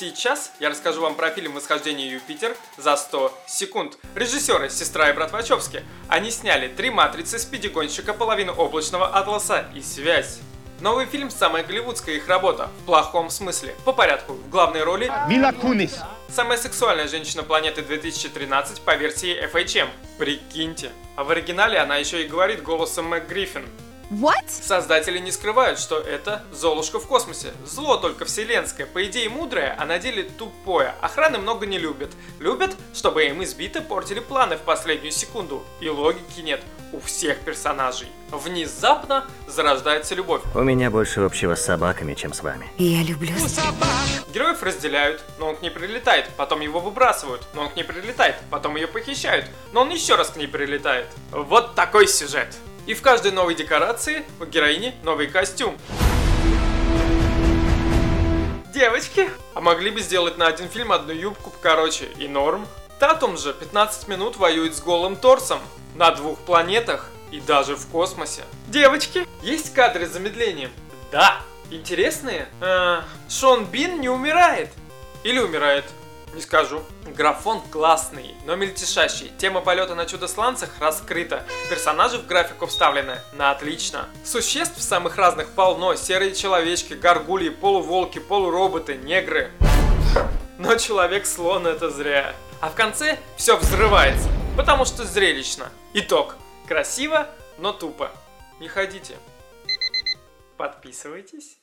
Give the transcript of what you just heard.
Сейчас я расскажу вам про фильм «Восхождение Юпитер» за 100 секунд. Режиссеры «Сестра и брат Вачовски». Они сняли три матрицы, спидигонщика, половину облачного атласа и связь. Новый фильм – самая голливудская их работа, в плохом смысле. По порядку, в главной роли Мила Кунис. самая сексуальная женщина планеты 2013 по версии FHM. Прикиньте. А в оригинале она еще и говорит голосом Мэг Гриффин. What? Создатели не скрывают, что это Золушка в космосе. Зло только вселенское, по идее мудрое, а на деле тупое. Охраны много не любят. Любят, чтобы им избито портили планы в последнюю секунду. И логики нет у всех персонажей. Внезапно зарождается любовь. У меня больше общего с собаками, чем с вами. Я люблю Героев разделяют, но он к ней прилетает, потом его выбрасывают, но он к ней прилетает, потом ее похищают, но он еще раз к ней прилетает. Вот такой сюжет. И в каждой новой декорации у героини новый костюм. Девочки, а могли бы сделать на один фильм одну юбку покороче и норм? Татум же 15 минут воюет с голым торсом на двух планетах и даже в космосе. Девочки, есть кадры с замедлением? Да. Интересные? Э, Шон Бин не умирает. Или умирает? Не скажу. Графон классный, но мельтешащий. Тема полета на чудо-сланцах раскрыта. Персонажи в графику вставлены на отлично. Существ самых разных полно. Серые человечки, горгульи, полуволки, полуроботы, негры. Но человек-слон это зря. А в конце все взрывается, потому что зрелищно. Итог. Красиво, но тупо. Не ходите. Подписывайтесь.